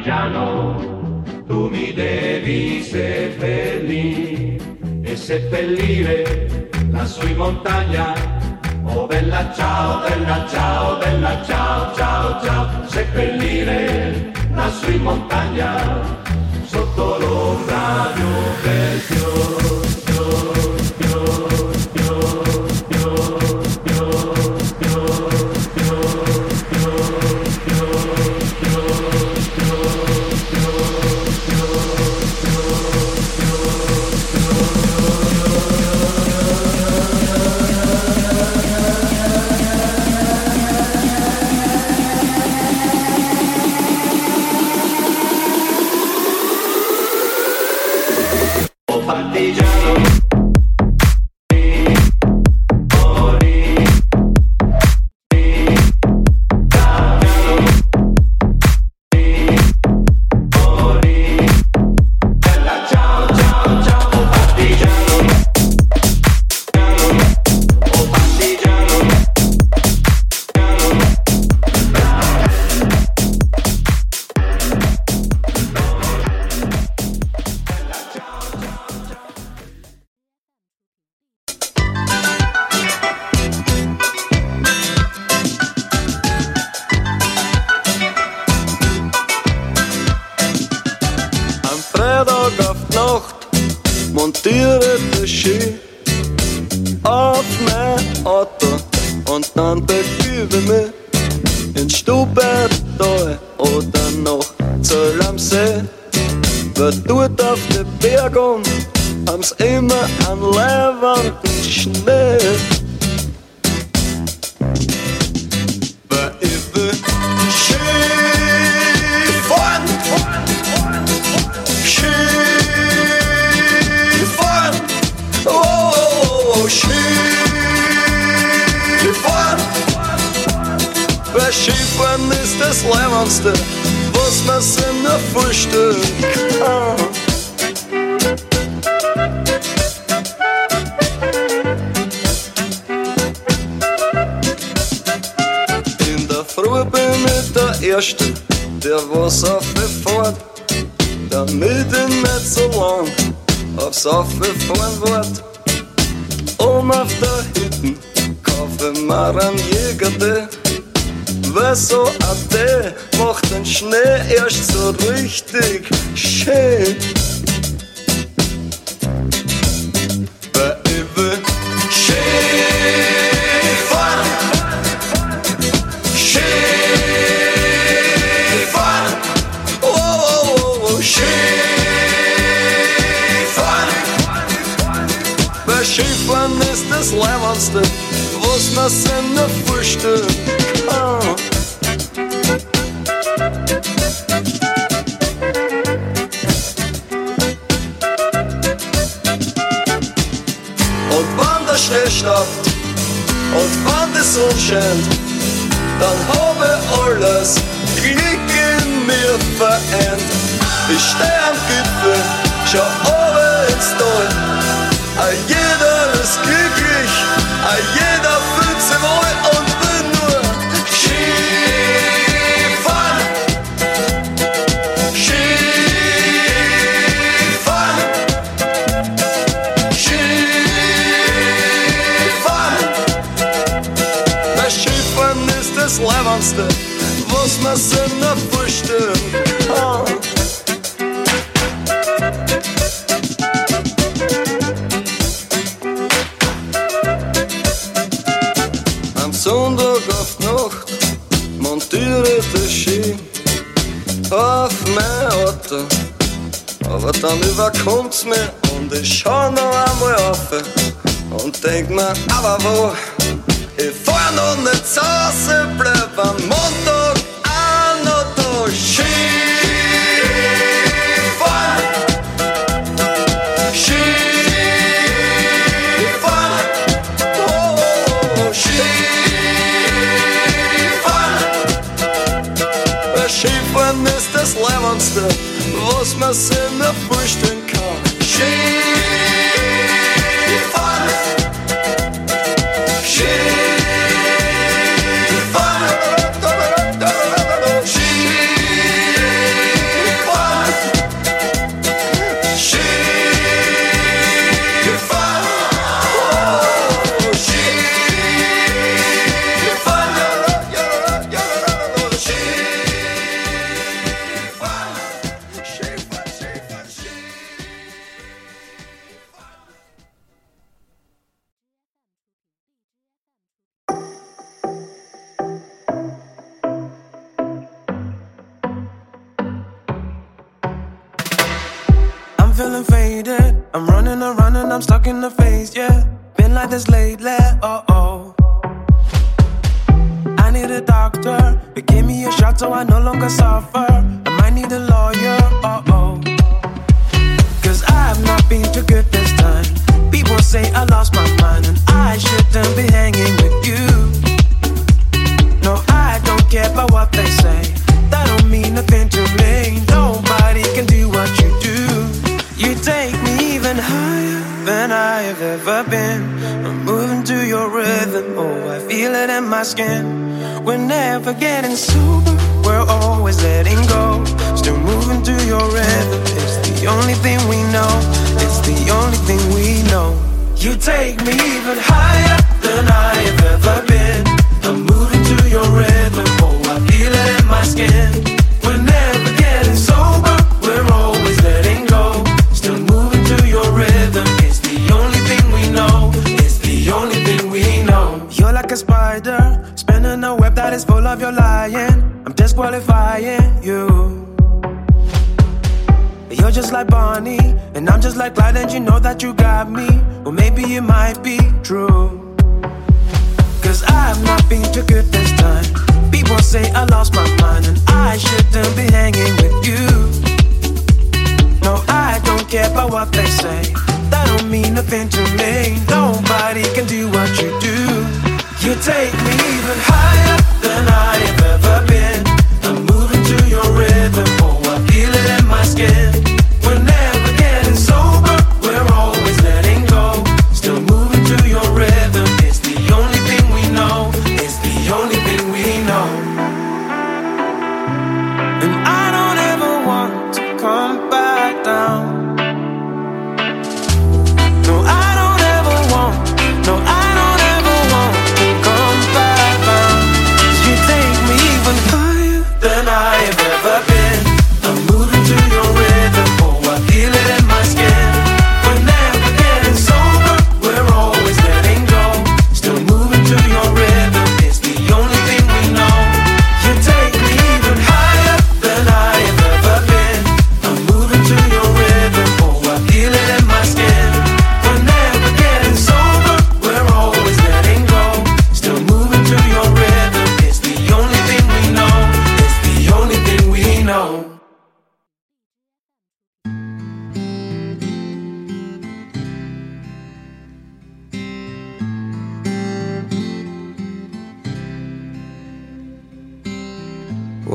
partigiano, tu mi devi seppellire e seppellire lassù in montagna. Oh bella ciao, bella ciao, bella ciao, ciao, ciao, seppellire la sui montagna sotto l'ombra di un bel dansen. We doen het auf de Bergung, haben's immer an Levern und Schnee. Schiffen ist das Leimernste Christmas in der Frühstück. Ah. In der Früh bin ich der Erste, der was auf fort, damit ich nicht so lang aufs Aufgefahren wird. Um auf der Hütten kaufe ich mir ein so ade macht den Schnee erst so richtig schön. Und wenn der Schnee stoppt und wenn die Sonne scheint, dann habe alles Glück in mir vereint. Ich stehe am Gipfel, schau oben ins Tal. Ein jeder ist glücklich, ein jeder fühlt sich wohl und Schönste, was man noch vorstellen kann. Am Sonntag auf die Nacht montiere das Ski auf mein Auto. Aber dann überkommt's mir und ich schau noch einmal auf und denk mir, aber wo? Шифа не сте с леванста, восьма се на feeling faded. I'm running around and I'm stuck in the phase, yeah. Been like this lately, oh oh. I need a doctor to give me a shot so I no longer suffer. I might need a lawyer, oh oh. Cause I've not been too good this time. People say I lost my mind and I shouldn't be hanging with you. No, I don't care about what they my skin. We're never getting sober. We're always letting go. Still moving to your rhythm. It's the only thing we know. It's the only thing we know. You take me even higher than I have ever been. I'm moving to your rhythm. Oh, I feel it in my skin. Like and you know that you got me. Well, maybe it might be true. Cause I've not been too good this time. People say I lost my mind, and I shouldn't be hanging with you. No, I don't care about what they say. That don't mean nothing to me. Nobody can do what you do. You take me even higher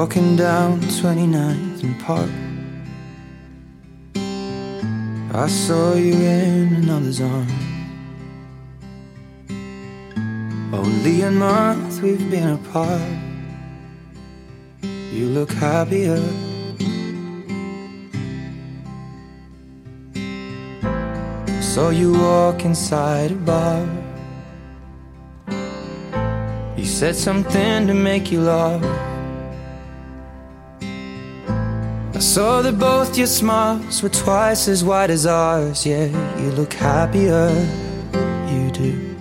walking down 29th and Park. I saw you in another's arms. Only a month we've been apart. You look happier. Saw you walk inside a bar. You said something to make you laugh. I saw that both your smiles were twice as wide as ours. Yeah, you look happier, you do.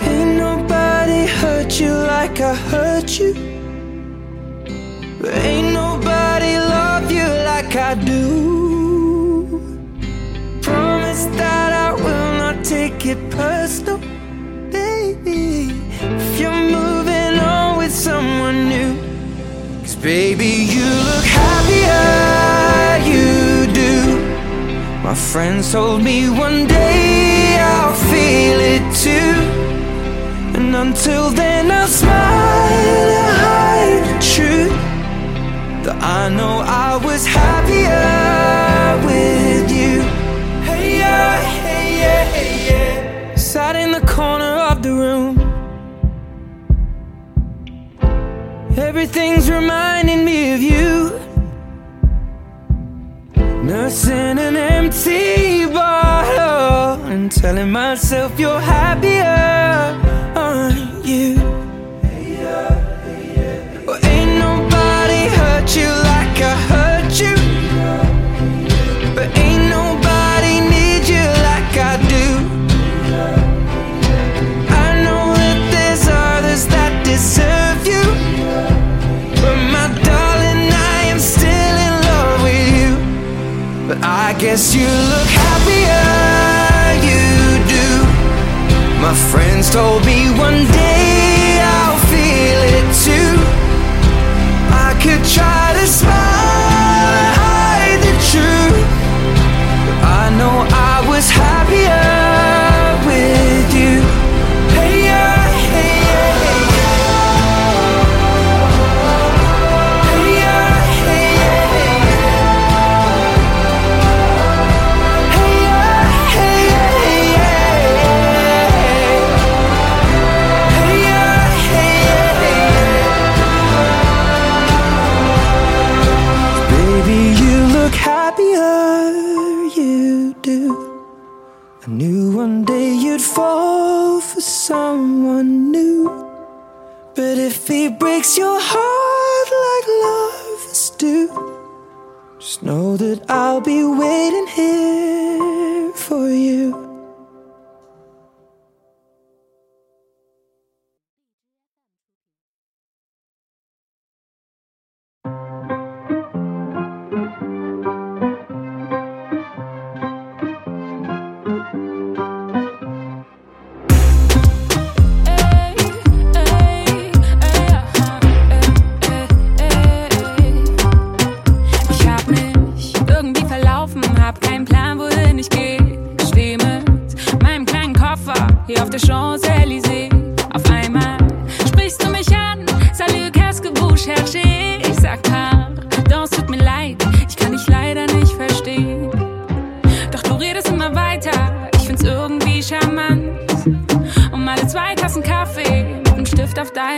Ain't nobody hurt you like I hurt you. But Ain't nobody love you like I do. Promise that I will not take it personal. Baby, you look happier, you do. My friends told me one day I'll feel it too. And until then, I'll smile and hide the truth that I know I. Everything's reminding me of you. Nursing an empty bottle and telling myself you're happier. if he breaks your heart like lovers do, just know that I'll be waiting here for you.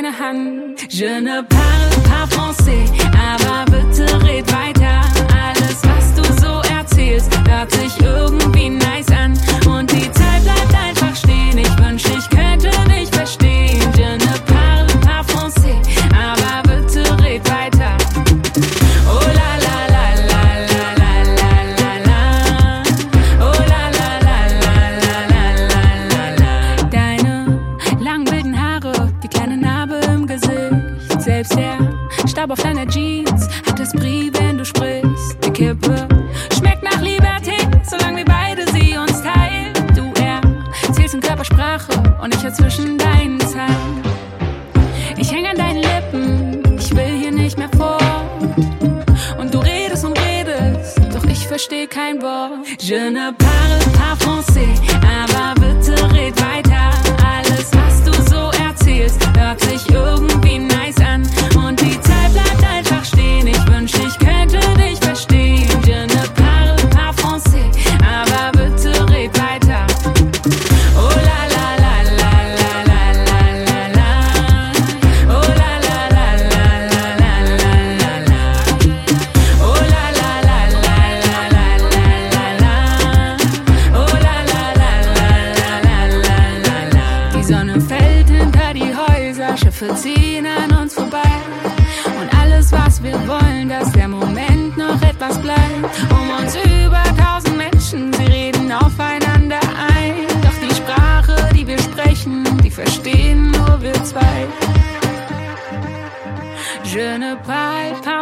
deine Hand. Je ne parle pas français, aber bitte red weiter. Alles, was du so erzählst, hört Je ne parle pas français, aber bitte red weiter. Alles, was du so erzählst, hört sich irgendwie Schiffe ziehen an uns vorbei. Und alles, was wir wollen, dass der Moment noch etwas bleibt. Um uns über tausend Menschen, sie reden aufeinander ein. Doch die Sprache, die wir sprechen, die verstehen nur wir zwei. Je ne parle